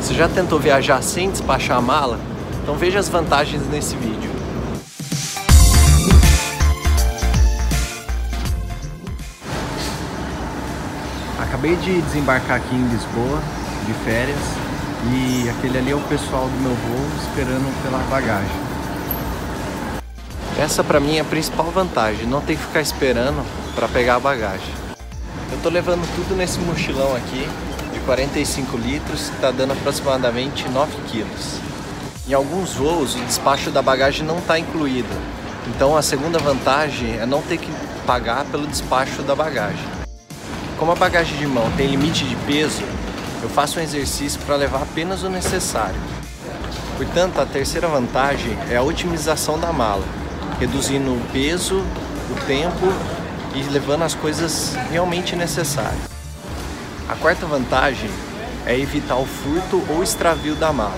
Você já tentou viajar sem despachar a mala? Então veja as vantagens nesse vídeo. Acabei de desembarcar aqui em Lisboa, de férias, e aquele ali é o pessoal do meu voo esperando pela bagagem. Essa para mim é a principal vantagem, não ter que ficar esperando para pegar a bagagem. Eu tô levando tudo nesse mochilão aqui 45 litros, que está dando aproximadamente 9 quilos. Em alguns voos, o despacho da bagagem não está incluído, então a segunda vantagem é não ter que pagar pelo despacho da bagagem. Como a bagagem de mão tem limite de peso, eu faço um exercício para levar apenas o necessário. Portanto, a terceira vantagem é a otimização da mala, reduzindo o peso, o tempo e levando as coisas realmente necessárias. A quarta vantagem é evitar o furto ou extravio da mala.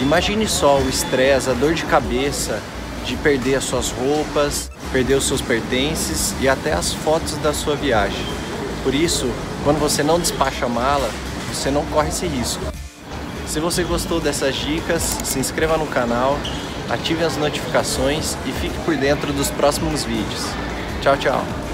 Imagine só o estresse, a dor de cabeça de perder as suas roupas, perder os seus pertences e até as fotos da sua viagem. Por isso, quando você não despacha a mala, você não corre esse risco. Se você gostou dessas dicas, se inscreva no canal, ative as notificações e fique por dentro dos próximos vídeos. Tchau, tchau!